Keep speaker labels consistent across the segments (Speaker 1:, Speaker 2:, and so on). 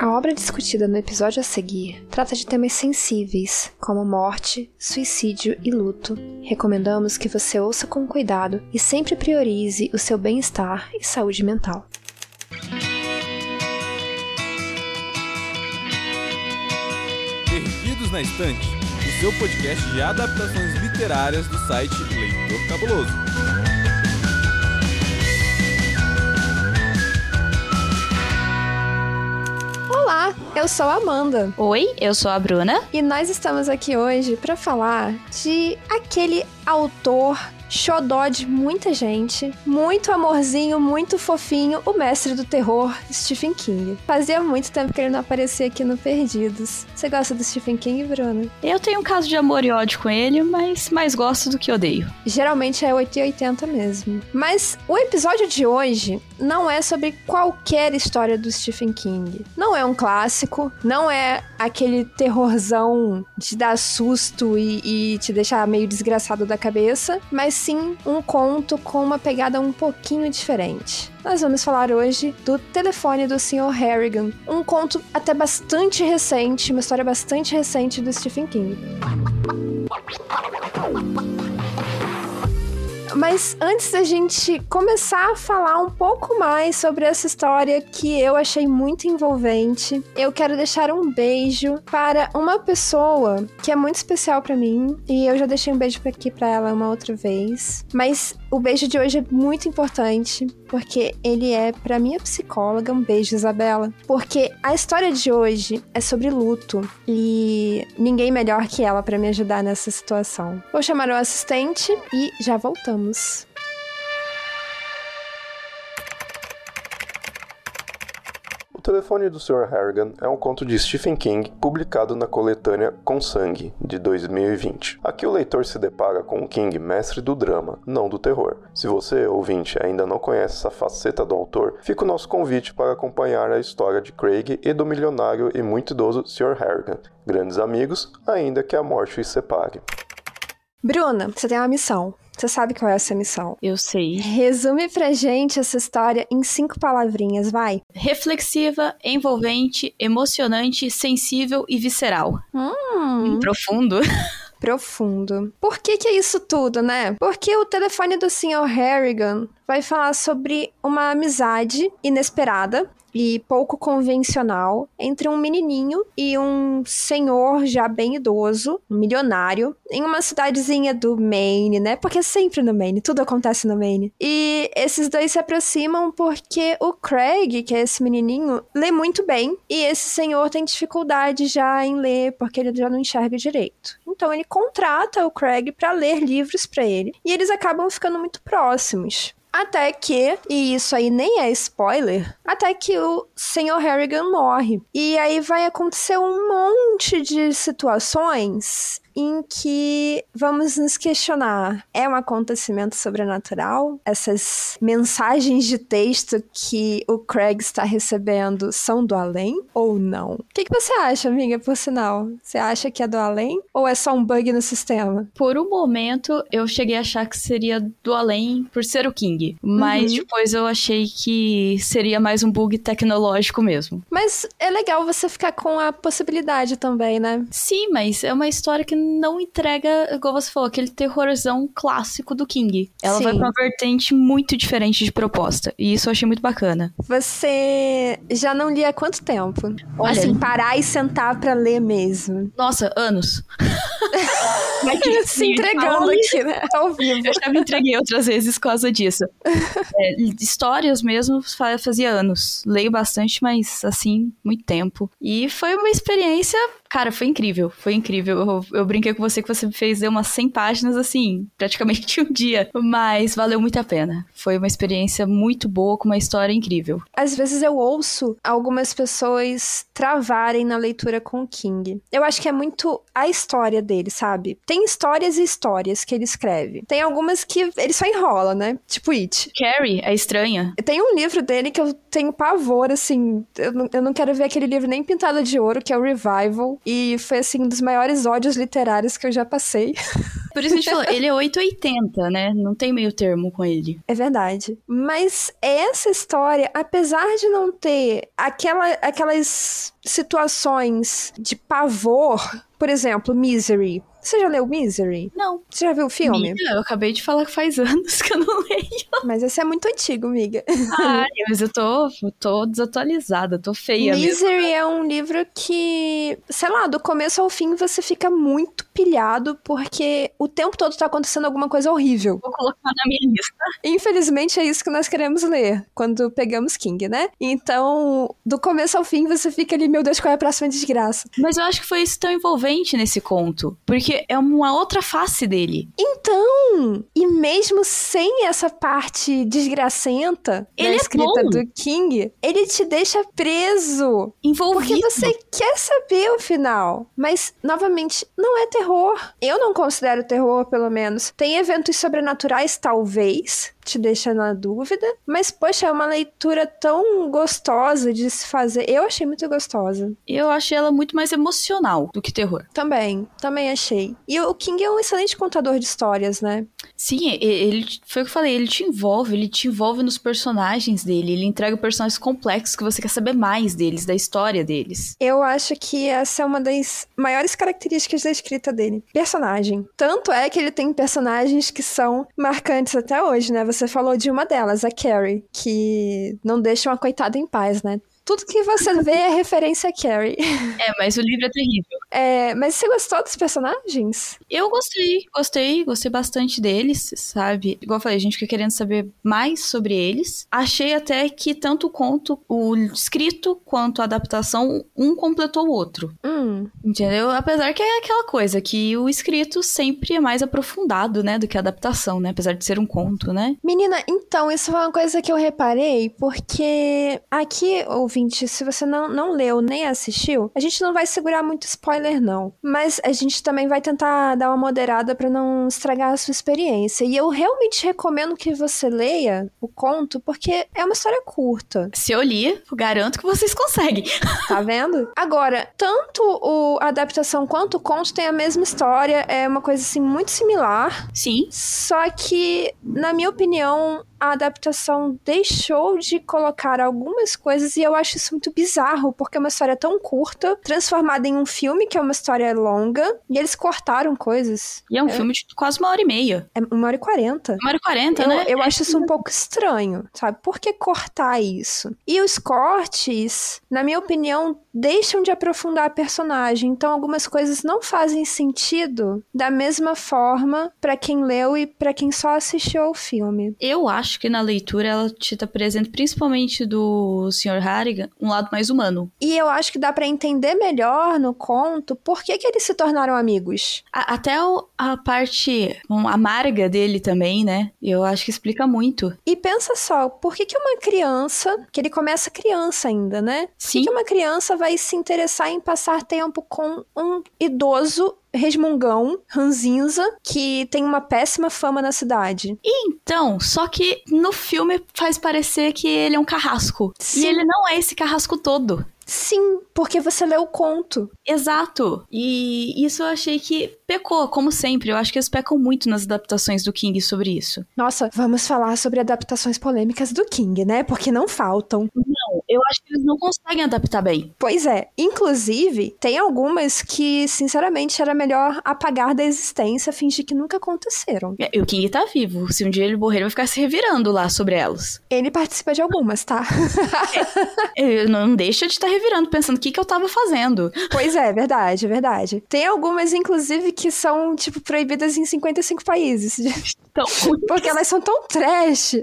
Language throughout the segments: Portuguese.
Speaker 1: A obra discutida no episódio a seguir trata de temas sensíveis, como morte, suicídio e luto. Recomendamos que você ouça com cuidado e sempre priorize o seu bem-estar e saúde mental.
Speaker 2: Perdidos na Estante, o seu podcast de adaptações literárias do site Leitor Cabuloso.
Speaker 1: Eu sou a Amanda.
Speaker 3: Oi, eu sou a Bruna.
Speaker 1: E nós estamos aqui hoje para falar de aquele autor xodó de muita gente, muito amorzinho, muito fofinho, o mestre do terror, Stephen King. Fazia muito tempo que ele não aparecia aqui no Perdidos. Você gosta do Stephen King, Bruno?
Speaker 3: Eu tenho um caso de amor e ódio com ele, mas mais gosto do que odeio.
Speaker 1: Geralmente é 880 mesmo. Mas o episódio de hoje não é sobre qualquer história do Stephen King. Não é um clássico, não é aquele terrorzão de dar susto e, e te deixar meio desgraçado da cabeça, mas sim um conto com uma pegada um pouquinho diferente. Nós vamos falar hoje do Telefone do Sr. Harrigan, um conto até bastante recente, uma história bastante recente do Stephen King. Mas antes da gente começar a falar um pouco mais sobre essa história que eu achei muito envolvente, eu quero deixar um beijo para uma pessoa que é muito especial para mim e eu já deixei um beijo aqui para ela uma outra vez. Mas o beijo de hoje é muito importante porque ele é para minha psicóloga. Um beijo, Isabela. Porque a história de hoje é sobre luto e ninguém melhor que ela para me ajudar nessa situação. Vou chamar o assistente e já voltamos.
Speaker 4: O Telefone do Sr. Harrigan é um conto de Stephen King publicado na coletânea Com Sangue, de 2020. Aqui o leitor se depara com o King mestre do drama, não do terror. Se você, ouvinte, ainda não conhece essa faceta do autor, fica o nosso convite para acompanhar a história de Craig e do milionário e muito idoso Sr. Harrigan, grandes amigos, ainda que a morte os separe.
Speaker 1: Bruna, você tem uma missão. Você sabe qual é essa missão?
Speaker 3: Eu sei.
Speaker 1: Resume pra gente essa história em cinco palavrinhas, vai.
Speaker 3: Reflexiva, envolvente, emocionante, sensível e visceral.
Speaker 1: Hum.
Speaker 3: Profundo.
Speaker 1: Profundo. Por que que é isso tudo, né? Porque o telefone do Sr. Harrigan vai falar sobre uma amizade inesperada e pouco convencional entre um menininho e um senhor já bem idoso, um milionário, em uma cidadezinha do Maine, né? Porque é sempre no Maine, tudo acontece no Maine. E esses dois se aproximam porque o Craig, que é esse menininho, lê muito bem e esse senhor tem dificuldade já em ler porque ele já não enxerga direito. Então ele contrata o Craig para ler livros para ele e eles acabam ficando muito próximos. Até que, e isso aí nem é spoiler, até que o Sr. Harrigan morre. E aí vai acontecer um monte de situações em que vamos nos questionar: é um acontecimento sobrenatural? Essas mensagens de texto que o Craig está recebendo são do além ou não? O que, que você acha, amiga, por sinal? Você acha que é do além ou é só um bug no sistema?
Speaker 3: Por um momento, eu cheguei a achar que seria do além por ser o King. Mas
Speaker 1: Uhum.
Speaker 3: depois eu achei que seria mais um bug tecnológico mesmo.
Speaker 1: Mas é legal você ficar com a possibilidade também, né?
Speaker 3: Sim, mas é uma história que não entrega, igual você falou, aquele terrorzão clássico do King. Ela
Speaker 1: Sim.
Speaker 3: vai pra uma vertente muito diferente de proposta. E isso eu achei muito bacana.
Speaker 1: Você já não lia há quanto tempo?
Speaker 3: Olha-
Speaker 1: assim, parar e sentar pra ler mesmo.
Speaker 3: Nossa, anos.
Speaker 1: Se entregando aqui, né? Ao vivo.
Speaker 3: Eu já me entreguei outras vezes por causa disso. É, histórias mesmo fa- fazia anos. Leio bastante, mas assim, muito tempo. E foi uma experiência, cara, foi incrível. Foi incrível. Eu, eu brinquei com você que você me fez ler umas 100 páginas assim, praticamente um dia. Mas valeu muito a pena. Foi uma experiência muito boa, com uma história incrível.
Speaker 1: Às vezes eu ouço algumas pessoas travarem na leitura com o King. Eu acho que é muito a história dele, sabe? Tem histórias e histórias que ele escreve. Tem algumas que ele só enrola, né? Tipo It.
Speaker 3: Carrie é estranha.
Speaker 1: Tem um livro dele que eu tenho pavor, assim. Eu não, eu não quero ver aquele livro nem pintado de ouro, que é o Revival. E foi assim um dos maiores ódios literários que eu já passei.
Speaker 3: Por isso a gente falou, ele é 880, né? Não tem meio termo com ele.
Speaker 1: É verdade. Mas essa história, apesar de não ter aquela, aquelas situações de pavor, por exemplo, Misery. Você já leu Misery?
Speaker 3: Não.
Speaker 1: Você já viu o filme?
Speaker 3: Amiga, eu acabei de falar que faz anos que eu não leio.
Speaker 1: Mas esse é muito antigo, amiga.
Speaker 3: Ai, mas eu tô, tô desatualizada, tô feia
Speaker 1: Misery
Speaker 3: mesmo.
Speaker 1: é um livro que, sei lá, do começo ao fim você fica muito pilhado porque o tempo todo tá acontecendo alguma coisa horrível.
Speaker 3: Vou colocar na minha lista.
Speaker 1: Infelizmente é isso que nós queremos ler quando pegamos King, né? Então, do começo ao fim você fica ali, meu Deus, qual é a próxima desgraça?
Speaker 3: Mas eu acho que foi isso tão envolvente nesse conto. Porque é uma outra face dele.
Speaker 1: Então, e mesmo sem essa parte desgracenta
Speaker 3: Ele
Speaker 1: da
Speaker 3: é
Speaker 1: escrita
Speaker 3: bom.
Speaker 1: do King, ele te deixa preso.
Speaker 3: Envolvido.
Speaker 1: Porque você quer saber o final. Mas, novamente, não é terror. Eu não considero terror, pelo menos. Tem eventos sobrenaturais, talvez. Te deixa na dúvida. Mas, poxa, é uma leitura tão gostosa de se fazer. Eu achei muito gostosa.
Speaker 3: Eu achei ela muito mais emocional do que terror.
Speaker 1: Também, também achei. E o King é um excelente contador de histórias, né?
Speaker 3: Sim, ele foi o que eu falei, ele te envolve, ele te envolve nos personagens dele, ele entrega personagens complexos que você quer saber mais deles, da história deles.
Speaker 1: Eu acho que essa é uma das maiores características da escrita dele. Personagem. Tanto é que ele tem personagens que são marcantes até hoje, né? Você falou de uma delas, a Carrie, que não deixa uma coitada em paz, né? Tudo que você vê é referência a Carrie.
Speaker 3: É, mas o livro é terrível.
Speaker 1: É, mas você gostou dos personagens?
Speaker 3: Eu gostei, gostei, gostei bastante deles, sabe? Igual eu falei, a gente fica querendo saber mais sobre eles. Achei até que tanto o conto, o escrito, quanto a adaptação, um completou o outro.
Speaker 1: Hum,
Speaker 3: Entendeu? Apesar que é aquela coisa que o escrito sempre é mais aprofundado, né, do que a adaptação, né? Apesar de ser um conto, né?
Speaker 1: Menina, então, isso foi uma coisa que eu reparei, porque aqui, ouvinte, se você não, não leu nem assistiu, a gente não vai segurar muito spoiler, não. Mas a gente também vai tentar dar uma moderada pra não estragar a sua experiência. E eu realmente recomendo que você leia o conto, porque é uma história curta,
Speaker 3: Se eu li, eu garanto que vocês conseguem.
Speaker 1: tá vendo? Agora, tanto o, a adaptação quanto o conto tem a mesma história, é uma coisa assim muito similar.
Speaker 3: Sim.
Speaker 1: Só que, na minha opinião, a adaptação deixou de colocar algumas coisas e eu acho isso muito bizarro, porque é uma história tão curta, transformada em um filme que é uma história longa, e eles cortaram coisas.
Speaker 3: E é um filme de quase uma hora e meia.
Speaker 1: É uma hora e quarenta.
Speaker 3: Uma hora e quarenta, né?
Speaker 1: eu acho isso um pouco estranho, sabe? Por que cortar isso? E os cortes, na minha opinião, deixam de aprofundar a personagem. Então, algumas coisas não fazem sentido da mesma forma pra quem leu e pra quem só assistiu ao filme.
Speaker 3: Eu acho que na leitura ela te apresenta, principalmente do Sr. Harrigan, um lado mais humano.
Speaker 1: E eu acho que dá pra entender melhor no conto por que, que eles se tornaram amigos.
Speaker 3: A- até o- a parte bom, amarga dele também, né? Eu acho que explica muito.
Speaker 1: E pensa só, por que, que uma criança, que ele começa criança ainda, né? Por que,
Speaker 3: Sim.
Speaker 1: que uma criança vai se interessar em passar tempo com um idoso resmungão, ranzinza, que tem uma péssima fama na cidade?
Speaker 3: Então, só que no filme faz parecer que ele é um carrasco.
Speaker 1: Sim.
Speaker 3: E ele não é esse carrasco todo.
Speaker 1: Sim, porque você leu o conto.
Speaker 3: Exato. E isso eu achei que pecou, como sempre. Eu acho que eles pecam muito nas adaptações do King sobre isso.
Speaker 1: Nossa, vamos falar sobre adaptações polêmicas do King, né? Porque não faltam.
Speaker 3: Não, eu acho que eles não conseguem adaptar bem.
Speaker 1: Pois é, inclusive, tem algumas que, sinceramente, era melhor apagar da existência, fingir que nunca aconteceram.
Speaker 3: E o King tá vivo. Se um dia ele morrer, ele vai ficar se revirando lá sobre elas.
Speaker 1: Ele participa de algumas, tá?
Speaker 3: Ele não deixa de estar revirando, pensando o que, que eu tava fazendo.
Speaker 1: pois é, verdade, verdade. Tem algumas, inclusive, que são, tipo, proibidas em 55 países.
Speaker 3: Então,
Speaker 1: Porque elas são tão trash.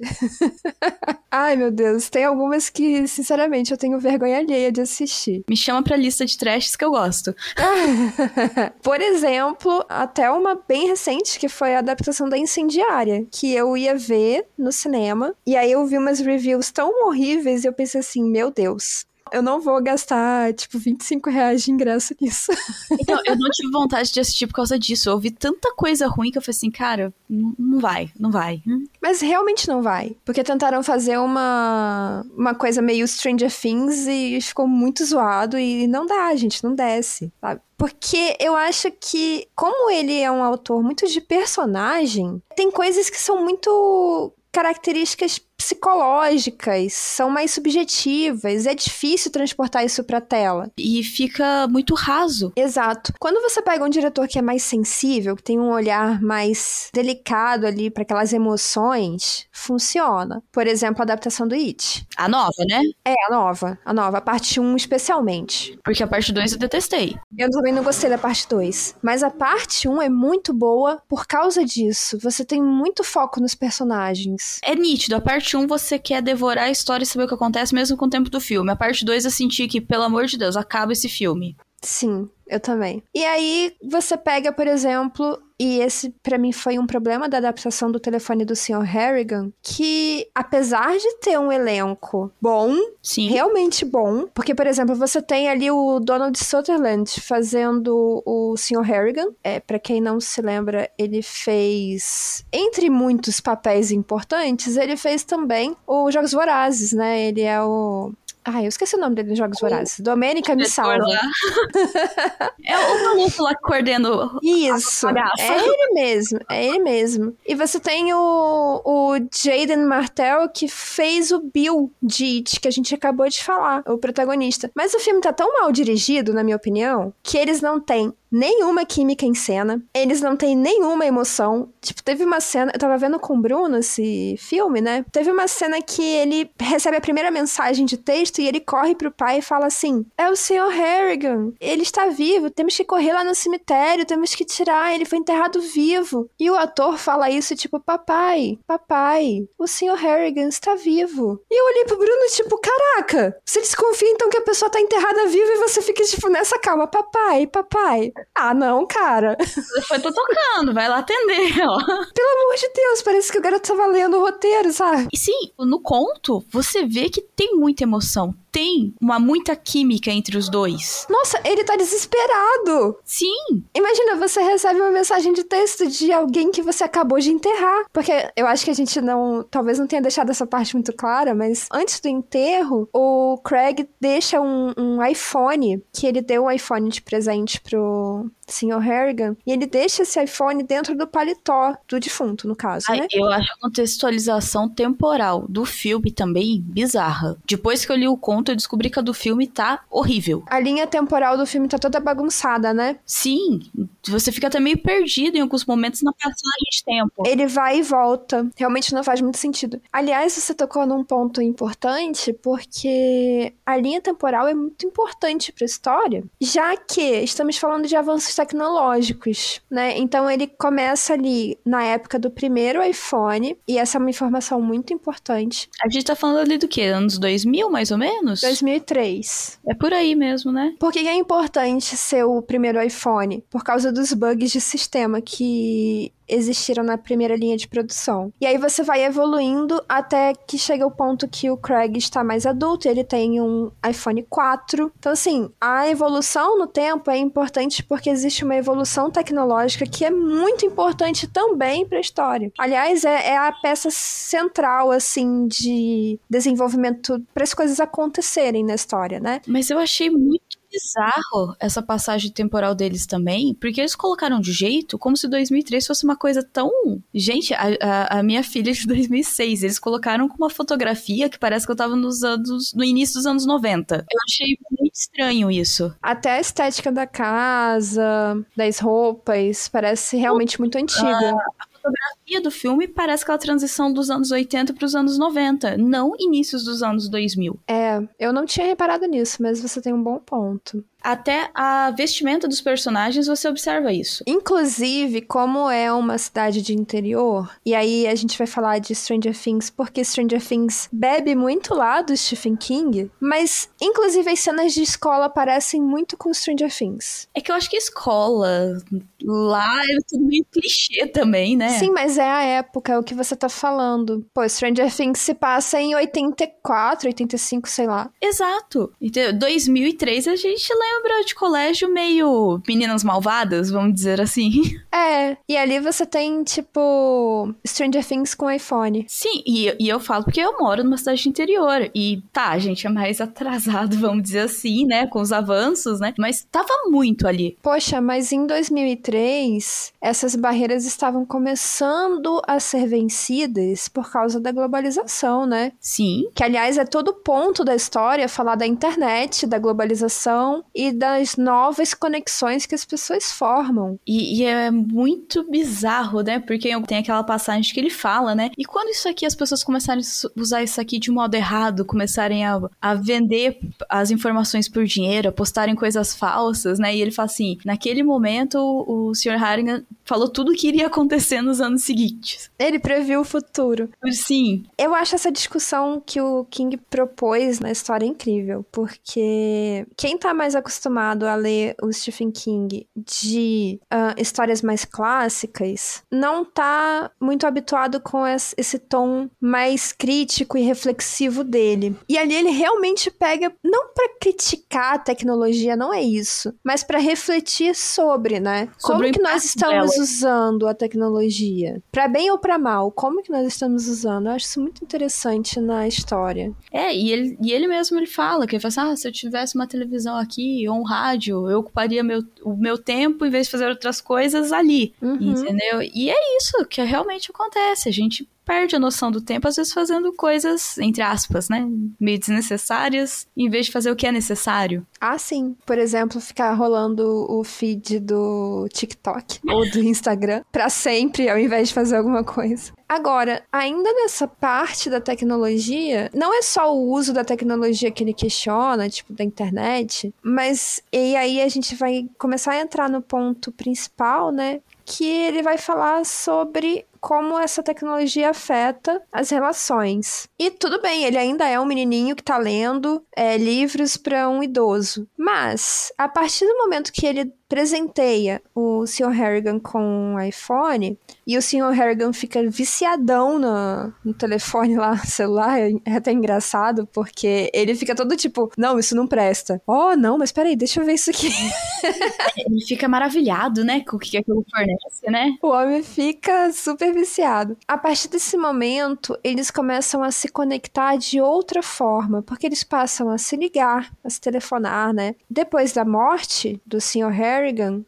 Speaker 1: Ai, meu Deus. Tem algumas que, sinceramente, eu tenho vergonha alheia de assistir.
Speaker 3: me chama pra lista de trashes que eu gosto.
Speaker 1: Por exemplo, até uma bem recente, que foi a adaptação da Incendiária, que eu ia ver no cinema, e aí eu vi umas reviews tão horríveis e eu pensei assim, meu Deus. Eu não vou gastar, tipo, 25 reais de ingresso nisso.
Speaker 3: Então, eu não tive vontade de assistir por causa disso. Eu ouvi tanta coisa ruim que eu falei assim, cara, não vai, não vai.
Speaker 1: Mas realmente não vai. Porque tentaram fazer uma, uma coisa meio Stranger Things e ficou muito zoado e não dá, gente, não desce, sabe? Porque eu acho que, como ele é um autor muito de personagem, tem coisas que são muito características psicológicas, são mais subjetivas, é difícil transportar isso pra tela.
Speaker 3: E fica muito raso.
Speaker 1: Exato. Quando você pega um diretor que é mais sensível, que tem um olhar mais delicado ali para aquelas emoções, funciona. Por exemplo, a adaptação do It.
Speaker 3: A nova, né?
Speaker 1: É, a nova. A nova, a parte 1 especialmente.
Speaker 3: Porque a parte 2 eu detestei.
Speaker 1: Eu também não gostei da parte 2. Mas a parte 1 é muito boa por causa disso. Você tem muito foco nos personagens.
Speaker 3: É nítido. A parte 1 você quer devorar a história e saber o que acontece mesmo com o tempo do filme. A parte 2 eu senti que, pelo amor de Deus, acaba esse filme.
Speaker 1: Sim, eu também. E aí você pega, por exemplo, e esse para mim foi um problema da adaptação do telefone do Sr. Harrigan, que apesar de ter um elenco bom,
Speaker 3: Sim.
Speaker 1: realmente bom, porque por exemplo, você tem ali o Donald Sutherland fazendo o Sr. Harrigan. É, para quem não se lembra, ele fez entre muitos papéis importantes, ele fez também o Jogos Vorazes, né? Ele é o Ai, eu esqueci o nome dele nos Jogos Vorazes. Domênica me salva.
Speaker 3: é o maluco lá coordeno.
Speaker 1: Isso. É ele mesmo. É ele mesmo. E você tem o, o Jaden Martell que fez o Bill de It, que a gente acabou de falar, o protagonista. Mas o filme tá tão mal dirigido, na minha opinião, que eles não têm nenhuma química em cena, eles não têm nenhuma emoção. Tipo, teve uma cena, eu tava vendo com o Bruno esse filme, né? Teve uma cena que ele recebe a primeira mensagem de texto e ele corre pro pai e fala assim: É o Sr. Harrigan, ele está vivo, temos que correr lá no cemitério, temos que tirar, ele foi enterrado vivo. E o ator fala isso, tipo, papai, papai, o Sr. Harrigan está vivo. E eu olhei pro Bruno, tipo, caraca, você desconfia então que a pessoa tá enterrada viva e você fica, tipo, nessa calma, papai, papai. Ah, não, cara.
Speaker 3: Foi, tô tocando, vai lá atender, ó.
Speaker 1: Pelo amor de Deus, parece que o garoto tava lendo o roteiro, sabe?
Speaker 3: E sim, no conto, você vê que tem muita emoção tem uma muita química entre os dois.
Speaker 1: Nossa, ele tá desesperado.
Speaker 3: Sim.
Speaker 1: Imagina, você recebe uma mensagem de texto de alguém que você acabou de enterrar. Porque eu acho que a gente não. Talvez não tenha deixado essa parte muito clara, mas antes do enterro, o Craig deixa um, um iPhone, que ele deu um iPhone de presente pro, Sr. Harrigan, e ele deixa esse iPhone dentro do paletó do defunto, no caso,
Speaker 3: Ai,
Speaker 1: né?
Speaker 3: Eu acho a contextualização temporal do filme também bizarra. Depois que eu li o conto, eu descobri que a do filme tá horrível.
Speaker 1: A linha temporal do filme tá toda bagunçada, né?
Speaker 3: Sim, você fica até meio perdido em alguns momentos na passagem de tempo.
Speaker 1: Ele vai e volta. Realmente não faz muito sentido. Aliás, você tocou num ponto importante, porque a linha temporal é muito importante para a história, já que estamos falando de avanços tecnológicos, né? Então ele começa ali na época do primeiro iPhone, e essa é uma informação muito importante.
Speaker 3: A gente tá falando ali do quê? Anos 2000, mais ou menos?
Speaker 1: 2003.
Speaker 3: É por aí mesmo, né?
Speaker 1: Por que é importante ser o primeiro iPhone? Por causa dos bugs de sistema que existiram na primeira linha de produção. E aí você vai evoluindo até que chega o ponto que o Craig está mais adulto, ele tem um iPhone 4. Então, assim, a evolução no tempo é importante porque existe uma evolução tecnológica que é muito importante também para a história. Aliás, é, é, a peça central, assim, de desenvolvimento para as coisas acontecerem na história, né?
Speaker 3: Mas eu achei muito bizarro essa passagem temporal deles também, porque eles colocaram de jeito como se 2003 fosse uma coisa tão. Gente, a, a, a, minha filha é de 2006, eles colocaram com uma fotografia que parece que eu tava nos anos. no início dos anos 90. Eu achei muito estranho isso.
Speaker 1: Até a estética da casa, das roupas, parece realmente muito antiga.
Speaker 3: a fotografia do filme parece aquela transição dos anos 80 para os anos 90, não inícios dos anos 2000.
Speaker 1: É, eu não tinha reparado nisso, mas você tem um bom ponto.
Speaker 3: Até a vestimenta dos personagens você observa isso.
Speaker 1: Inclusive, como é uma cidade de interior, e aí a gente vai falar de Stranger Things, porque Stranger Things bebe muito lá do Stephen King, mas inclusive as cenas de escola parecem muito com Stranger Things.
Speaker 3: É que eu acho que escola lá é tudo meio clichê também, né?
Speaker 1: Sim, mas é a época, é o que você tá falando. Pô, Stranger Things se passa em 84, 85, sei lá.
Speaker 3: Exato. Então, 2003 a gente lembra de colégio meio meninas malvadas, vamos dizer assim.
Speaker 1: É, e ali você tem, tipo, Stranger Things com iPhone.
Speaker 3: Sim, e, e eu falo porque eu moro numa cidade interior. E tá, a gente é mais atrasado, vamos dizer assim, né? Com os avanços, né? Mas tava muito ali.
Speaker 1: Poxa, mas em 2003, essas barreiras estavam começando a ser vencidas por causa da globalização, né?
Speaker 3: Sim.
Speaker 1: Que, aliás, é todo ponto da história falar da internet, da globalização e das novas conexões que as pessoas formam.
Speaker 3: E, e é muito bizarro, né? Porque tem aquela passagem que ele fala, né? E quando isso aqui, as pessoas começarem a usar isso aqui de modo errado, começarem a, a vender as informações por dinheiro, a postarem coisas falsas, né? E ele fala assim: naquele momento, o, o Sr. Harrigan falou tudo o que iria acontecer nos anos seguintes.
Speaker 1: Ele previu o futuro.
Speaker 3: Sim.
Speaker 1: Eu acho essa discussão que o King propôs na história incrível, porque quem tá mais acostumado a ler o Stephen King de uh, histórias mais clássicas não tá muito habituado com esse tom mais crítico e reflexivo dele. E ali ele realmente pega, não para criticar a tecnologia, não é isso, mas para refletir sobre, né?
Speaker 3: Sobre
Speaker 1: como que nós estamos
Speaker 3: dela.
Speaker 1: usando a tecnologia? Para bem ou para mal? Como que nós estamos usando? Eu acho isso muito interessante na história.
Speaker 3: É, e ele, e ele mesmo ele fala que ele fala assim, ah, se eu tivesse uma televisão aqui ou um rádio, eu ocuparia meu, o meu tempo em vez de fazer outras coisas ali,
Speaker 1: Uhum.
Speaker 3: entendeu? E é isso que realmente acontece. A gente perde a noção do tempo, às vezes fazendo coisas, entre aspas, né? Meio desnecessárias, em vez de fazer o que é necessário.
Speaker 1: Ah, sim. Por exemplo, ficar rolando o feed do TikTok ou do Instagram pra sempre, ao invés de fazer alguma coisa. Agora, ainda nessa parte da tecnologia, não é só o uso da tecnologia que ele questiona, tipo da internet, mas e aí a gente vai começar a entrar no ponto principal, né? Que ele vai falar sobre como essa tecnologia afeta as relações. E tudo bem, ele ainda é um menininho que tá lendo é, livros para um idoso. Mas, a partir do momento que ele presenteia o Sr. Harrigan com um iPhone e o Sr. Harrigan fica viciadão no, no telefone lá, no celular, é até engraçado, porque ele fica todo tipo, não, isso não presta. Oh, não, mas peraí, deixa eu ver isso aqui.
Speaker 3: Ele fica maravilhado, né, com o que aquilo fornece, né?
Speaker 1: O homem fica super viciado. A partir desse momento, eles começam a se conectar de outra forma, porque eles passam a se ligar, a se telefonar, né? Depois da morte do Sr. Harrigan,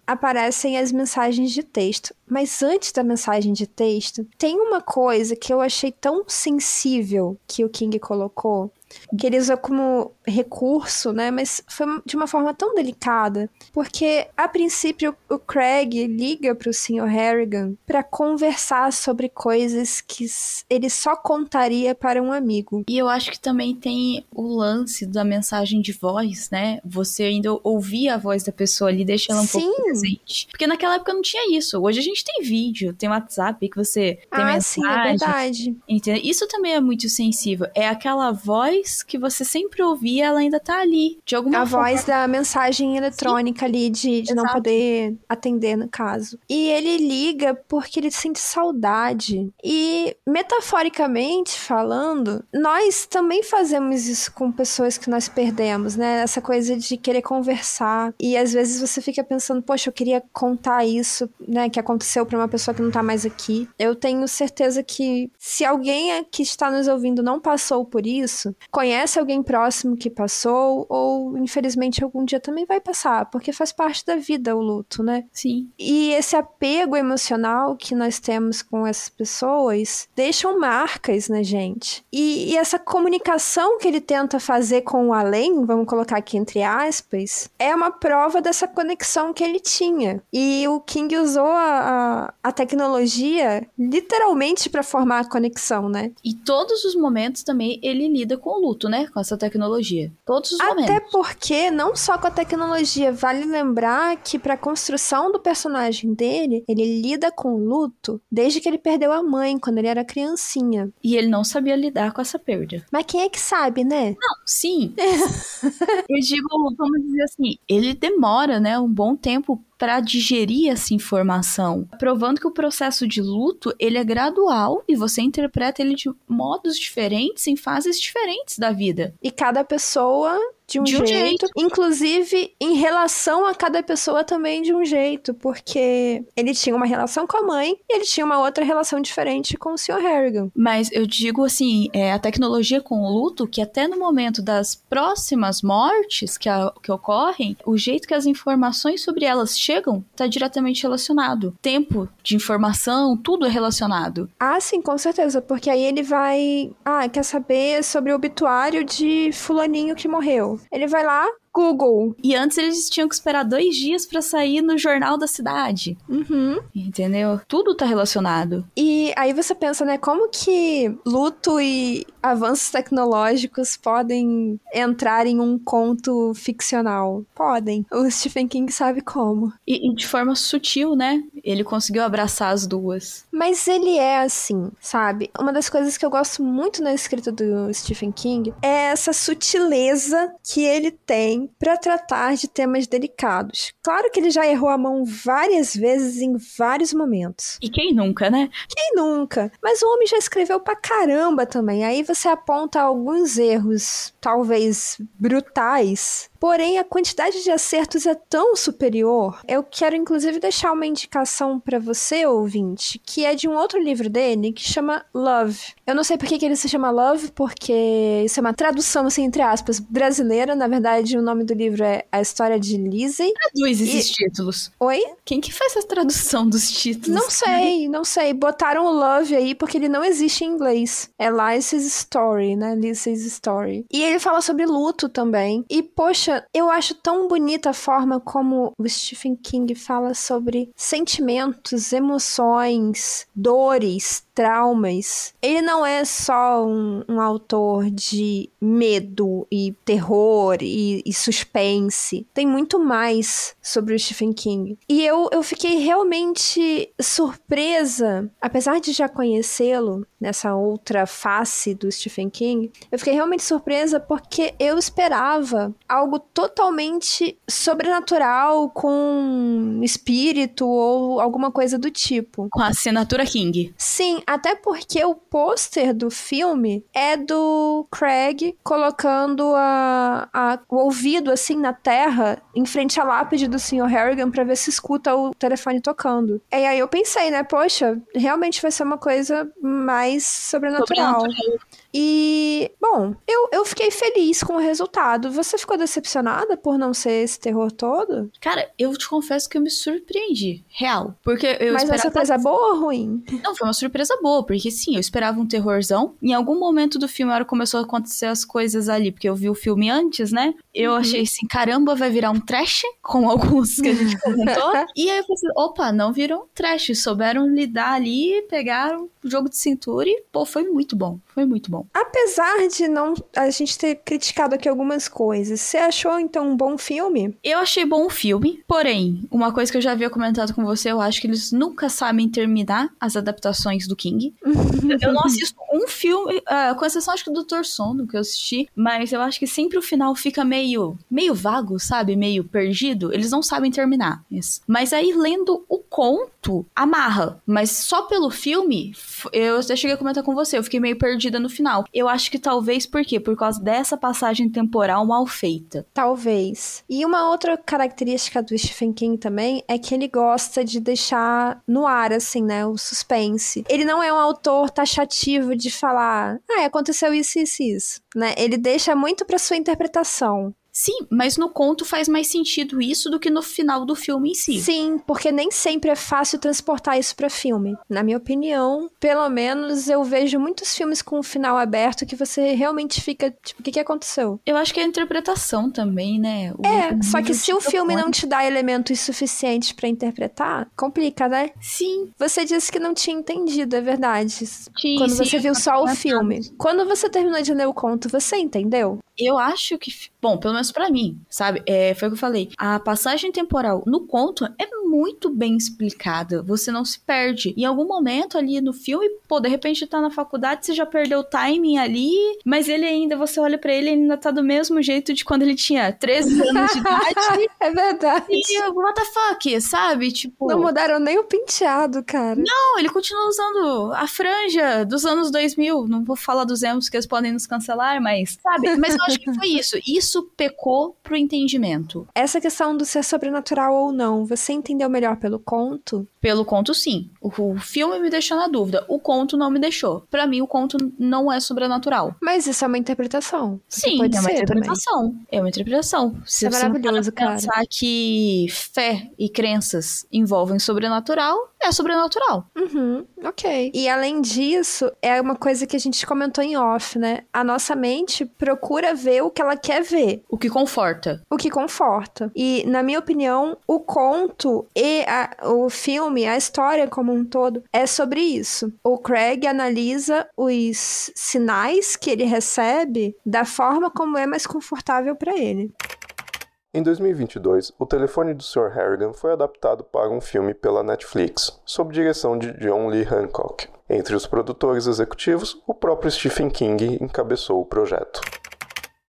Speaker 1: aparecem as mensagens de texto. Mas antes da mensagem de texto, tem uma coisa que eu achei tão sensível que o King colocou, que ele usou como recurso, né? Mas foi de uma forma tão delicada, porque a princípio o Craig liga para o Sr. Harrigan para conversar sobre coisas que ele só contaria para um amigo.
Speaker 3: E eu acho que também tem o lance da mensagem de voz, né? Você ainda ouvir a voz da pessoa ali, deixa ela um
Speaker 1: Sim.
Speaker 3: pouco presente. Porque naquela época não tinha isso. Hoje a gente tem vídeo, tem WhatsApp que você tem
Speaker 1: ah, sim, é
Speaker 3: mensagem.
Speaker 1: verdade.
Speaker 3: Entendeu? Isso também é muito sensível. É aquela voz que você sempre ouvia, ela ainda tá ali. De alguma
Speaker 1: A
Speaker 3: forma.
Speaker 1: voz da mensagem eletrônica ali, de, de não poder atender, no caso. E ele liga porque ele sente saudade. E, metaforicamente falando, nós também fazemos isso com pessoas que nós perdemos, né? Essa coisa de querer conversar. E às vezes você fica pensando, poxa, eu queria contar isso, né? Que aconteceu pra uma pessoa que não tá mais aqui. Eu tenho certeza que se alguém que está nos ouvindo não passou por isso, conhece alguém próximo que passou, ou infelizmente algum dia também vai passar, porque faz parte da vida o luto, né?
Speaker 3: Sim.
Speaker 1: E esse apego emocional que nós temos com essas pessoas deixam marcas na gente. E, e essa comunicação que ele tenta fazer com o além, vamos colocar aqui entre aspas, é uma prova dessa conexão que ele tinha. E o King usou a, a, a tecnologia literalmente para formar a conexão, né?
Speaker 3: E todos os momentos também ele lida com luto, né? Com essa tecnologia. Todos os
Speaker 1: Até
Speaker 3: momentos.
Speaker 1: porque, não só com a tecnologia, vale lembrar que pra construção do personagem dele, ele lida com o luto desde que ele perdeu a mãe, quando ele era criancinha.
Speaker 3: E ele não sabia lidar com essa perda.
Speaker 1: Mas quem é que sabe, né?
Speaker 3: Não, sim. Eu digo, vamos dizer assim, ele demora, né, um bom tempo para digerir essa informação, provando que o processo de luto ele é gradual e você interpreta ele de modos diferentes em fases diferentes da vida.
Speaker 1: E cada pessoa de um,
Speaker 3: De um
Speaker 1: jeito.
Speaker 3: jeito.
Speaker 1: Inclusive, em relação a cada pessoa também de um jeito. Porque ele tinha uma relação com a mãe e ele tinha uma outra relação diferente com o Sr. Harrigan.
Speaker 3: Mas eu digo assim, é, a tecnologia com o luto, que até no momento das próximas mortes que, a- que ocorrem, o jeito que as informações sobre elas chegam está diretamente relacionado. Tempo de informação, tudo é relacionado.
Speaker 1: Ah, sim, com certeza. Porque aí ele vai. Ah, quer saber sobre o obituário de Fulaninho que morreu. Ele vai lá, Google.
Speaker 3: E antes eles tinham que esperar dois dias pra sair no jornal da cidade.
Speaker 1: Uhum.
Speaker 3: Entendeu? Tudo tá relacionado.
Speaker 1: E aí você pensa, né, como que luto e avanços tecnológicos podem entrar em um conto ficcional? Podem. O Stephen King sabe como.
Speaker 3: E, e de forma sutil, né? Ele conseguiu abraçar as duas.
Speaker 1: Mas ele é assim, sabe? Uma das coisas que eu gosto muito na escrita do Stephen King é essa sutileza que ele tem pra tratar de temas delicados. Claro que ele já errou a mão várias vezes em vários momentos.
Speaker 3: E quem nunca, né?
Speaker 1: Quem nunca? Mas o homem já escreveu pra caramba também. Aí você aponta alguns erros, talvez brutais. Porém, a quantidade de acertos é tão superior. Eu quero, inclusive, deixar uma indicação pra você, ouvinte, que é de um outro livro dele que chama Love. Eu não sei por que, que ele se chama Love, porque isso é uma tradução, assim, entre aspas, brasileira. Na verdade, o nome do livro é A História de Lizzie.
Speaker 3: Traduz esses títulos.
Speaker 1: Oi?
Speaker 3: Quem que faz a tradução dos títulos?
Speaker 1: Não sei, não sei. Botaram o love aí porque ele não existe em inglês. É Liza's Story, né? Liza's Story. E ele fala sobre luto também. E, poxa, eu acho tão bonita a forma como o Stephen King fala sobre sentimentos, emoções, dores, traumas. Ele não é só um, um autor de medo e terror e, e suspense. Tem muito mais sobre o Stephen King. E eu, eu fiquei realmente surpresa, apesar de já conhecê-lo nessa outra face do Stephen King, eu fiquei realmente surpresa porque eu esperava algo totalmente sobrenatural com espírito ou alguma coisa do tipo.
Speaker 3: Com a assinatura King.
Speaker 1: Sim, até porque o pôster do filme é do Craig colocando a, a- o ouvido assim na terra, em frente à lápide do Sr. Harrigan, pra ver se escuta o telefone tocando. E aí eu pensei, né, poxa, realmente vai ser uma coisa mais sobrenatural.
Speaker 3: Sobrenatural.
Speaker 1: E, bom, eu, eu fiquei feliz com o resultado. Você ficou decepcionada por não ser esse terror todo?
Speaker 3: Cara, eu te confesso que eu me surpreendi. Real. Porque eu
Speaker 1: Mas uma
Speaker 3: esperava...
Speaker 1: surpresa boa ou ruim?
Speaker 3: Não, foi uma surpresa boa, porque sim, eu esperava um terrorzão. Em algum momento do filme, a hora começou a acontecer as coisas ali, porque eu vi o filme antes, né? Eu achei assim, caramba, vai virar um trash, com alguns que a gente comentou. e aí eu pensei, opa, não virou um trash, souberam lidar ali, pegaram jogo de cintura e, pô, foi muito bom. Foi muito bom.
Speaker 1: Apesar de não a gente ter criticado aqui algumas coisas, você achou então um bom filme?
Speaker 3: Eu achei bom o filme, porém, uma coisa que eu já havia comentado com você, eu acho que eles nunca sabem terminar as adaptações do King. eu não assisto um filme, ah, com exceção acho que do Doutor Sono, que eu assisti, mas eu acho que sempre o final fica meio, meio vago, sabe? Meio perdido. Eles não sabem terminar isso. Mas aí, lendo o conto, amarra. Mas só pelo filme, eu até cheguei a comentar com você, eu fiquei meio perdida no final. Eu acho que talvez, por quê? Por causa dessa passagem temporal mal feita.
Speaker 1: Talvez. E uma outra característica do Stephen King também é que ele gosta de deixar no ar, assim, né? O suspense. Ele não é um autor taxativo de falar, ah, aconteceu isso, isso, isso. Né? Ele deixa muito pra sua interpretação.
Speaker 3: Sim, mas no conto faz mais sentido isso do que no final do filme em si.
Speaker 1: Sim, porque nem sempre é fácil transportar isso para filme. Na minha opinião, pelo menos eu vejo muitos filmes com o final aberto que você realmente fica, tipo, o que, que aconteceu?
Speaker 3: Eu acho que é a interpretação também, né?
Speaker 1: O, é, o só que se o filme não te dá elementos suficientes para interpretar, complica, né?
Speaker 3: Sim.
Speaker 1: Você disse que não tinha entendido, é verdade. Sim, Quando sim, você viu só o filme. Quando você terminou de ler o conto, você entendeu?
Speaker 3: Eu acho que, bom, pelo menos para mim, sabe? É, foi o que eu falei. A passagem temporal no conto é muito bem explicada. Você não se perde. Em algum momento ali no filme, pô, de repente tá na faculdade, você já perdeu o timing ali, mas ele ainda, você olha para ele, ele ainda tá do mesmo jeito de quando ele tinha 13 anos de idade.
Speaker 1: é verdade.
Speaker 3: E what the fuck, sabe? Tipo.
Speaker 1: Não mudaram nem o penteado, cara.
Speaker 3: Não, ele continua usando a franja dos anos 2000. Não vou falar dos emos que eles podem nos cancelar, mas, sabe? Mas eu acho que foi isso. Isso pecou pro entendimento.
Speaker 1: Essa questão do ser sobrenatural ou não, você entendeu melhor pelo conto?
Speaker 3: Pelo conto, sim. O, filme me deixou na dúvida. O conto não me deixou. Para mim, o conto não é sobrenatural.
Speaker 1: Mas isso é uma interpretação.
Speaker 3: Sim,
Speaker 1: Pode
Speaker 3: é uma
Speaker 1: interpretação.
Speaker 3: Também. É uma interpretação.
Speaker 1: Se é maravilhoso, cara.
Speaker 3: pensar que fé e crenças envolvem sobrenatural, é sobrenatural.
Speaker 1: Uhum, ok. E além disso, é uma coisa que a gente comentou em off, né? A nossa mente procura ver o que ela quer ver.
Speaker 3: O que conforta.
Speaker 1: O que conforta. E, na minha opinião, o conto e a, o filme, a história como um todo, é sobre isso. O Craig analisa os sinais que ele recebe da forma como é mais confortável para ele.
Speaker 4: Em 2022, o telefone do Sr. Harrigan foi adaptado para um filme pela Netflix, sob direção de John Lee Hancock. Entre os produtores executivos, o próprio Stephen King encabeçou o projeto.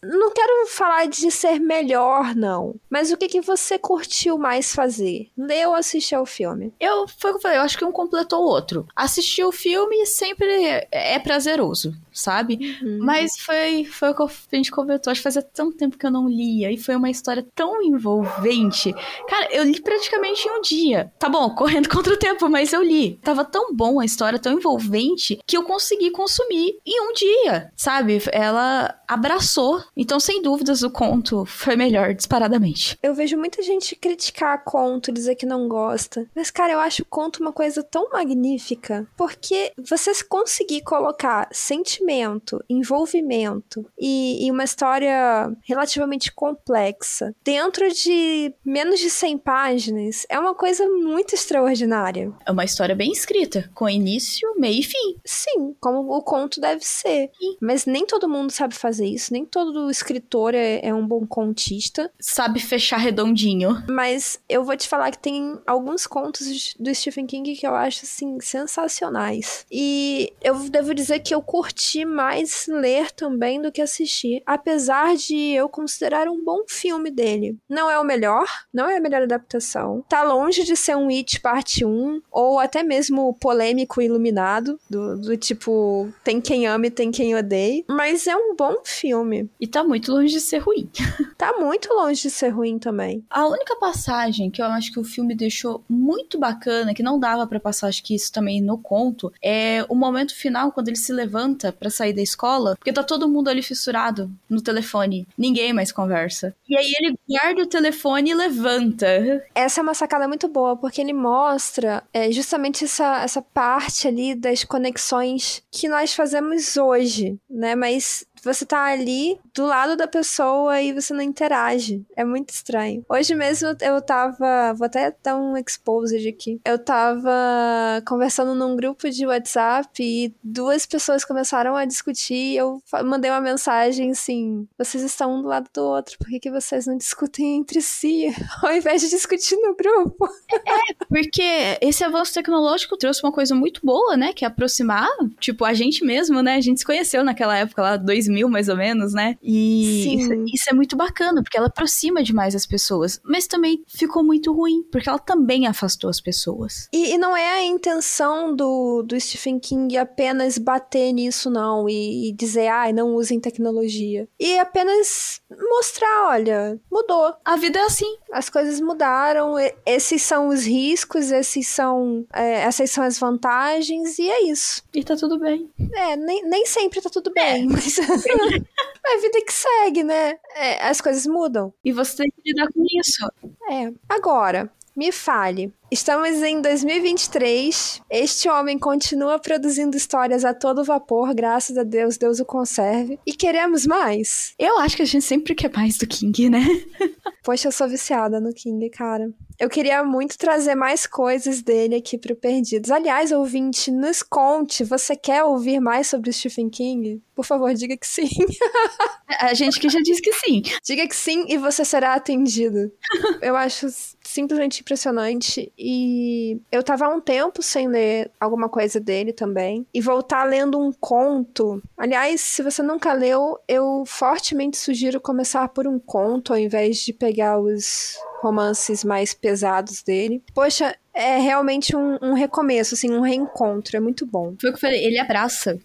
Speaker 1: Não quero falar de ser melhor, não. Mas o que, que você curtiu mais fazer? Ler ou assistir ao filme?
Speaker 3: Eu, foi o que eu falei, eu acho que um completou o outro. Assistir o filme sempre é prazeroso sabe? Uhum. Mas foi, foi o que a gente comentou. Acho que fazia tanto tempo que eu não lia. E foi uma história tão envolvente. Cara, eu li praticamente em um dia. Tá bom, correndo contra o tempo, mas eu li. Tava tão bom a história, tão envolvente, que eu consegui consumir em um dia, sabe? Ela abraçou. Então, sem dúvidas, o conto foi melhor, disparadamente.
Speaker 1: Eu vejo muita gente criticar conto, dizer que não gosta. Mas, cara, eu acho conto uma coisa tão magnífica. Porque você conseguir colocar sentimento sentimento, envolvimento e, e, uma história relativamente complexa dentro de menos de 100 páginas é uma coisa muito extraordinária.
Speaker 3: É uma história bem escrita, com início, meio e fim.
Speaker 1: Sim, como o conto deve ser. Sim. Mas nem todo mundo sabe fazer isso, nem todo escritor é, é um bom contista.
Speaker 3: Sabe fechar redondinho.
Speaker 1: Mas eu vou te falar que tem alguns contos do Stephen King que eu acho, assim, sensacionais. E eu devo dizer que eu curti mais ler também do que assistir, apesar de eu considerar um bom filme dele. Não é o melhor, não é a melhor adaptação. Tá longe de ser um It parte 1, ou até mesmo polêmico e iluminado, do, do tipo, tem quem ame e tem quem odeie, mas é um bom filme.
Speaker 3: E tá muito longe de ser ruim.
Speaker 1: tá muito longe de ser ruim também.
Speaker 3: A única passagem que eu acho que o filme deixou muito bacana, que não dava para passar, acho que isso também no conto, é o momento final quando ele se levanta para sair da escola, porque tá todo mundo ali fissurado no telefone. Ninguém mais conversa. E aí ele guarda o telefone e levanta.
Speaker 1: Essa é uma sacada muito boa, porque ele mostra é, justamente essa, essa parte ali das conexões que nós fazemos hoje, né? Mas você tá ali do lado da pessoa e você não interage. É muito estranho. Hoje mesmo eu tava. Vou até dar um exposed aqui. Eu tava conversando num grupo de WhatsApp e duas pessoas começaram a discutir. Eu mandei uma mensagem assim: vocês estão um do lado do outro, por que, que vocês não discutem entre si ao invés de discutir no grupo?
Speaker 3: É, porque esse avanço tecnológico trouxe uma coisa muito boa, né? Que é aproximar, tipo, a gente mesmo, né? A gente se conheceu naquela época lá, 2000 mais ou menos, né? Isso, isso, é muito bacana, porque ela aproxima demais as pessoas. Mas também ficou muito ruim, porque ela também afastou as pessoas.
Speaker 1: E, e não é a intenção do, do Stephen King apenas bater nisso, não, e, e dizer, ai, ah, não usem tecnologia. E apenas mostrar, olha, mudou.
Speaker 3: A vida é assim.
Speaker 1: As coisas mudaram, esses são os riscos, esses são, é, essas são as vantagens, e é isso.
Speaker 3: E tá tudo bem.
Speaker 1: É, nem, nem sempre tá tudo bem, é. mas a vida que segue, né? É, as coisas mudam.
Speaker 3: E você tem que lidar com isso.
Speaker 1: É. Agora, me fale. Estamos em 2023. Este homem continua produzindo histórias a todo vapor, graças a Deus, Deus o conserve. E queremos mais.
Speaker 3: Eu acho que a gente sempre quer mais do King, né?
Speaker 1: Poxa, eu sou viciada no King, cara. Eu queria muito trazer mais coisas dele aqui pro Perdidos. Aliás, ouvinte, nos conte, você quer ouvir mais sobre o Stephen King? Por favor, diga que sim.
Speaker 3: a gente que já disse que sim.
Speaker 1: Diga que sim e você será atendido. eu acho simplesmente impressionante e eu tava há um tempo sem ler alguma coisa dele também e voltar lendo um conto. Aliás, se você nunca leu, eu fortemente sugiro começar por um conto ao invés de pegar os romances mais pesados dele. Poxa, é realmente um, um, recomeço, assim, um reencontro. É muito bom.
Speaker 3: Foi o que eu falei, ele abraça.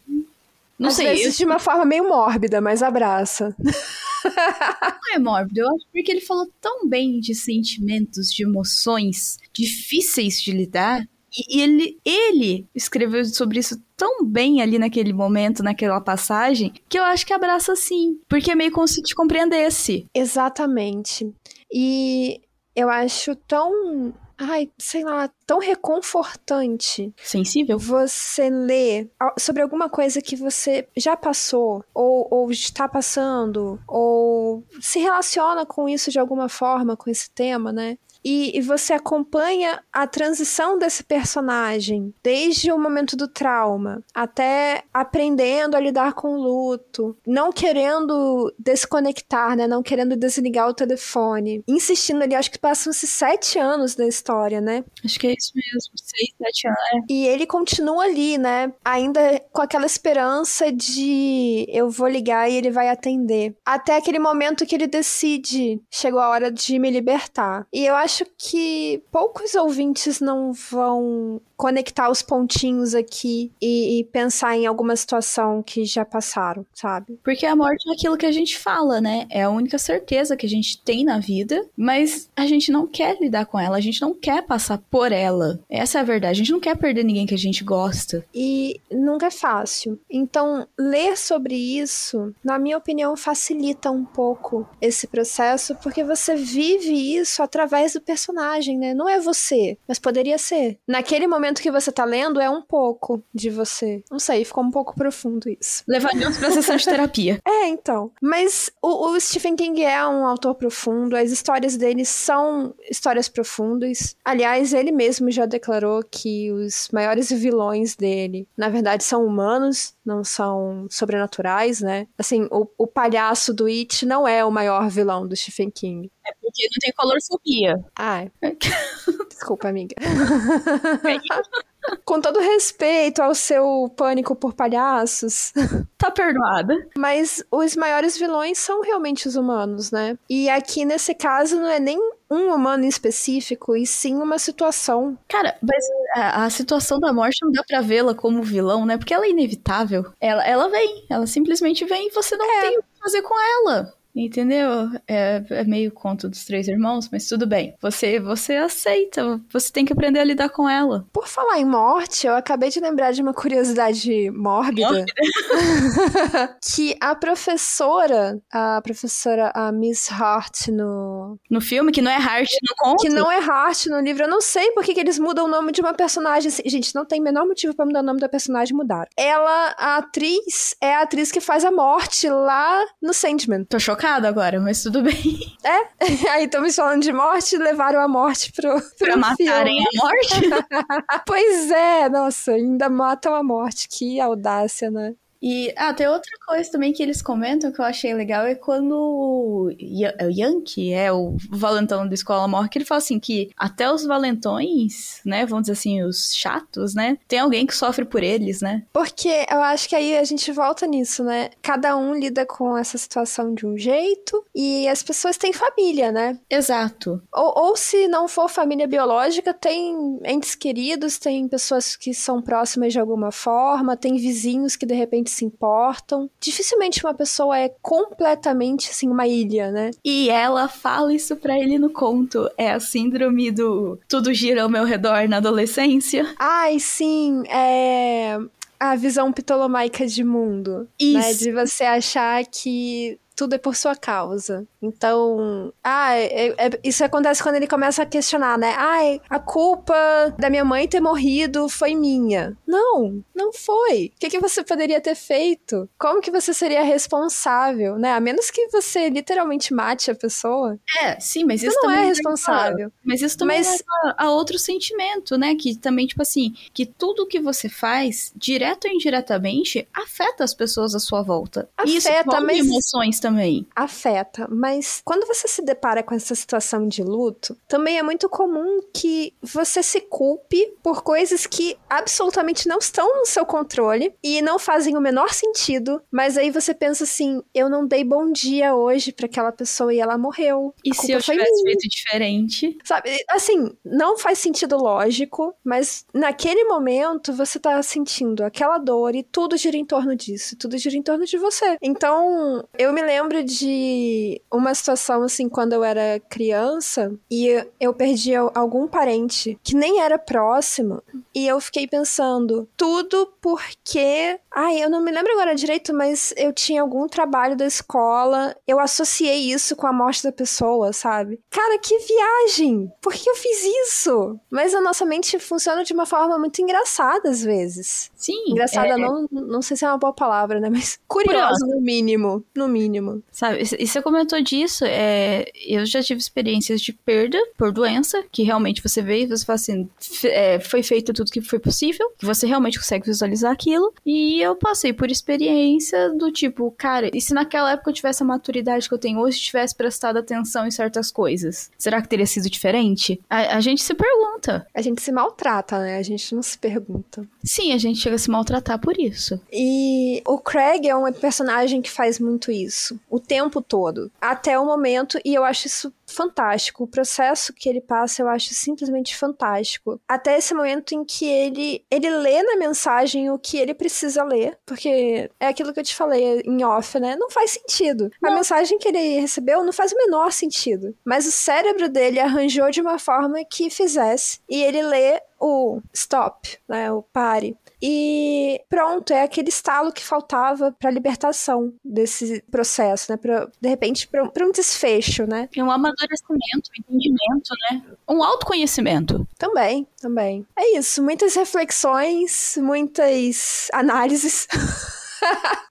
Speaker 1: Não Às sei. Vezes eu... de uma forma meio mórbida, mas abraça.
Speaker 3: Não é mórbido, eu acho porque ele falou tão bem de sentimentos, de emoções difíceis de lidar. E, ele, ele escreveu sobre isso tão bem ali naquele momento, naquela passagem, que eu acho que abraça sim. Porque é meio como se te compreendesse.
Speaker 1: Exatamente. E eu acho tão ai, sei lá, tão reconfortante.
Speaker 3: Sensível.
Speaker 1: Você lê sobre alguma coisa que você já passou, ou, ou está passando, ou se relaciona com isso de alguma forma, com esse tema, né? E, e, você acompanha a transição desse personagem, desde o momento do trauma até aprendendo a lidar com o luto, não querendo desconectar, né? Não querendo desligar o telefone, insistindo ali. Acho que passam-se sete anos da história, né?
Speaker 3: Acho que é isso mesmo, seis, sete anos. É.
Speaker 1: E ele continua ali, né? Ainda com aquela esperança de eu vou ligar e ele vai atender. Até aquele momento que ele decide, chegou a hora de me libertar. E eu acho acho que poucos ouvintes não vão conectar os pontinhos aqui e, e, pensar em alguma situação que já passaram, sabe?
Speaker 3: Porque a morte é aquilo que a gente fala, né? É a única certeza que a gente tem na vida, mas a gente não quer lidar com ela, a gente não quer passar por ela. Essa é a verdade, a gente não quer perder ninguém que a gente gosta.
Speaker 1: E nunca é fácil. Então, ler sobre isso, na minha opinião, facilita um pouco esse processo, porque você vive isso através do personagem, né? Não é você, mas poderia ser. Naquele momento que você tá lendo é um pouco de você. Não sei, ficou um pouco profundo isso.
Speaker 3: Levaríamos pra sessão de terapia.
Speaker 1: É, então. Mas o, o, Stephen King é um autor profundo, as histórias dele são histórias profundas. Aliás, ele mesmo já declarou que os maiores vilões dele, na verdade, são humanos, não são sobrenaturais, né? Assim, o, o palhaço do It não é o maior vilão do Stephen King.
Speaker 3: É porque não tem colorfobia.
Speaker 1: Ai. Desculpa, amiga. Com todo respeito ao seu pânico por palhaços.
Speaker 3: Tá perdoada.
Speaker 1: Mas os maiores vilões são realmente os humanos, né? E aqui nesse caso não é nem um humano em específico, e sim uma situação.
Speaker 3: Cara, mas a, a situação da morte não dá pra vê-la como vilão, né? Porque ela é inevitável. Ela, ela vem, ela simplesmente vem e você não é. tem o que fazer com ela. Entendeu? É, é, meio conto dos três irmãos, mas tudo bem. Você, você aceita, você tem que aprender a lidar com ela.
Speaker 1: Por falar em morte, eu acabei de lembrar de uma curiosidade mórbida. mórbida. que a professora, a professora a Miss Hart no.
Speaker 3: No filme, que não é Hart no conto?
Speaker 1: Que não é Hart no livro. Eu não sei por que, que eles mudam o nome de uma personagem. Gente, não tem menor motivo para mudar o nome da personagem mudar. Ela, a atriz, é a atriz que faz a morte lá no Sandman.
Speaker 3: Tô chocada chocada agora, mas tudo bem.
Speaker 1: É? Aí estamos falando de morte e levaram a morte pro, pro pra
Speaker 3: matarem
Speaker 1: filme.
Speaker 3: a morte?
Speaker 1: pois é, nossa, ainda matam a morte. Que audácia, né?
Speaker 3: E ah, tem outra coisa também que eles comentam que eu achei legal é quando o Yankee é o valentão da escola morre, que ele fala assim que até os valentões, né, vamos dizer assim, os chatos, né, tem alguém que sofre por eles, né?
Speaker 1: Porque eu acho que aí a gente volta nisso, né? Cada um lida com essa situação de um jeito e as pessoas têm família, né?
Speaker 3: Exato.
Speaker 1: Ou, ou se não for família biológica, tem entes queridos, tem pessoas que são próximas de alguma forma, tem vizinhos que de repente se importam. Dificilmente uma pessoa é completamente assim uma ilha, né?
Speaker 3: E ela fala isso para ele no conto. É a síndrome do tudo gira ao meu redor na adolescência.
Speaker 1: Ai, sim, é a visão ptolomaica de mundo. Né?
Speaker 3: Isso.
Speaker 1: Né? De você achar que tudo é por sua causa. Então, ah, é, é, isso acontece quando ele começa a questionar, né? Ai, a culpa da minha mãe ter morrido foi minha. Não, não foi. O que, que você poderia ter feito? Como que você seria responsável, né? A menos que você literalmente mate a pessoa.
Speaker 3: É, sim, mas isso
Speaker 1: não é responsável.
Speaker 3: Mas isso também
Speaker 1: Mas-
Speaker 3: leva a outro sentimento, né? Que também, tipo assim, que tudo que você faz, direto ou indiretamente, afeta as pessoas à sua volta. Isso
Speaker 1: Afeta,
Speaker 3: envolve
Speaker 1: mas-
Speaker 3: emoções também.
Speaker 1: afeta, mas quando você se depara com essa situação de luto, também é muito comum que você se culpe por coisas que absolutamente não estão no seu controle e não fazem o menor sentido, mas aí você pensa assim, eu não dei bom dia hoje pra aquela pessoa e ela morreu.
Speaker 3: E se eu tivesse feito diferente?
Speaker 1: Sabe, assim, não faz sentido lógico, mas naquele momento você tá sentindo aquela dor e tudo gira em torno disso, tudo gira em torno de você. Então, eu me lembro de uma situação assim quando eu era criança e eu perdi al- algum parente que nem era próximo e eu fiquei pensando, tudo porque, ai, eu não me lembro agora direito, mas eu tinha algum trabalho da escola, eu associei isso com a morte da pessoa, sabe? Cara, que viagem! Por que eu fiz isso? Mas a nossa mente funciona de uma forma muito engraçada às vezes.
Speaker 3: Sim.
Speaker 1: Engraçada,
Speaker 3: é,
Speaker 1: não, não sei se é uma boa palavra, né? Mas curiosa, no mínimo. No mínimo.
Speaker 3: Sabe, e você comentou disso, é, eu já tive experiências de perda por doença, que realmente você vê e você fala assim, é, foi feito tudo que foi possível, que você realmente consegue visualizar aquilo, e eu passei por experiência do tipo, cara, e se naquela época eu tivesse a maturidade que eu tenho hoje, tivesse prestado atenção em certas coisas, será que teria sido diferente? A, a gente se pergunta.
Speaker 1: A gente se maltrata, né? A gente não se pergunta.
Speaker 3: Sim, a gente chega a se maltratar por isso.
Speaker 1: E o Craig é um personagem que faz muito isso, o tempo todo, até o momento, e eu acho isso fantástico. O processo que ele passa eu acho simplesmente fantástico. Até esse momento em que ele ele lê na mensagem o que ele precisa ler, porque é aquilo que eu te falei em off, né? Não faz sentido. A
Speaker 3: Não.
Speaker 1: mensagem que ele recebeu não faz o menor sentido, mas o cérebro dele arranjou de uma forma que fizesse e ele lê o stop, né, o pare. E pronto, é aquele estalo que faltava para libertação desse processo, né, pra, de repente para um desfecho, né?
Speaker 3: É um amadurecimento, um entendimento, né? Um autoconhecimento.
Speaker 1: Também, também. É isso, muitas reflexões, muitas análises.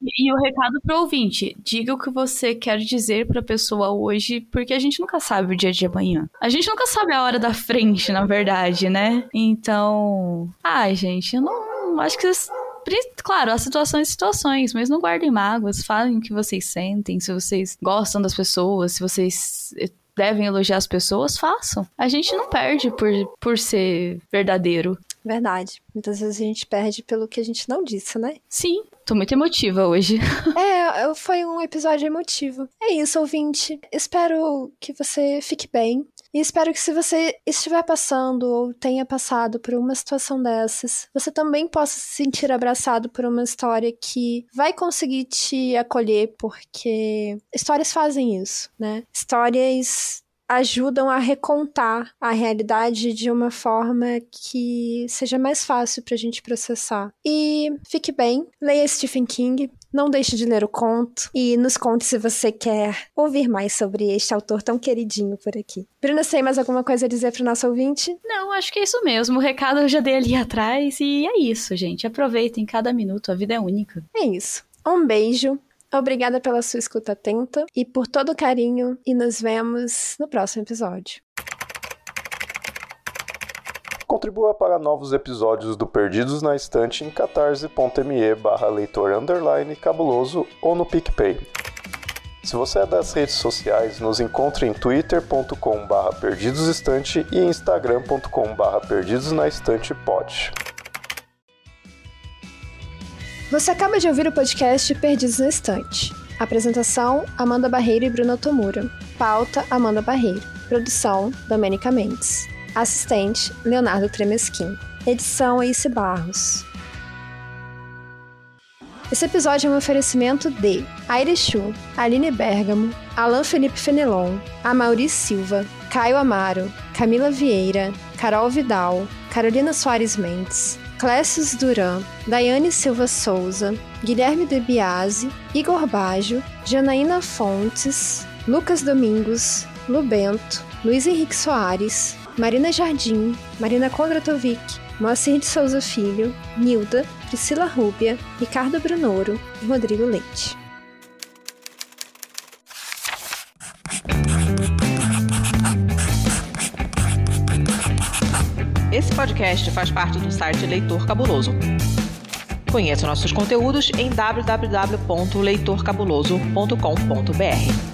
Speaker 3: E o recado pro ouvinte: diga o que você quer dizer pra pessoa hoje, porque a gente nunca sabe o dia de amanhã. A gente nunca sabe a hora da frente, na verdade, né? Então. Ai, gente, eu não. Acho que. vocês- Claro, há situações situações, mas não guardem mágoas, falem o que vocês sentem, se vocês gostam das pessoas, se vocês eh, devem elogiar as pessoas, façam. A gente não perde por, por ser verdadeiro.
Speaker 1: Verdade. Muitas vezes a gente perde pelo que a gente não disse, né?
Speaker 3: Sim, tô muito emotiva hoje.
Speaker 1: É, foi um episódio emotivo. É isso, ouvinte. Espero que você fique bem. E espero que se você estiver passando ou tenha passado por uma situação dessas, você também possa se sentir abraçado por uma história que vai conseguir te acolher, porque histórias fazem isso, né? Histórias ajudam a recontar a realidade de uma forma que seja mais fácil pra gente processar. E fique bem, leia Stephen King, não deixe de ler o conto e nos conte se você quer ouvir mais sobre este autor tão queridinho por aqui. Bruna, tem mais alguma coisa a dizer pro nosso ouvinte?
Speaker 3: Não, acho que é isso mesmo. O recado eu já dei ali atrás e é isso, gente. Aproveitem cada minuto, a vida é única.
Speaker 1: É isso. Um beijo. Obrigada pela sua escuta atenta e por todo o carinho e nos vemos no próximo episódio.
Speaker 4: Contribua para novos episódios do Perdidos na Estante em catarse.me barra leitor underline cabuloso ou no PicPay. Se você é das redes sociais, nos encontre em twitter.com barra perdidosestante e instagram.com barra perdidosnaestantepod.
Speaker 1: Você acaba de ouvir o podcast Perdidos na Estante. Apresentação: Amanda Barreiro e Bruno Tomura. Pauta: Amanda Barreiro. Produção: Domênica Mendes. Assistente: Leonardo Tremesquim. Edição: Ace Barros. Esse episódio é um oferecimento de Aire Chu, Aline Bergamo, Alan Felipe Fenelon, Amaury Silva, Caio Amaro, Camila Vieira, Carol Vidal, Carolina Soares Mendes, Clécius Duran, Daiane Silva Souza, Guilherme De Biasi, Igor Baggio, Janaína Fontes, Lucas Domingos, Lubento, Luiz Henrique Soares, Marina Jardim, Marina Kondratovic, Moacir de Souza Filho, Nilda, Priscila Rúbia, Ricardo Brunoro e Rodrigo Leite.
Speaker 5: Esse podcast faz parte do site Leitor Cabuloso. Conheça nossos conteúdos em www.leitorcabuloso.com.br.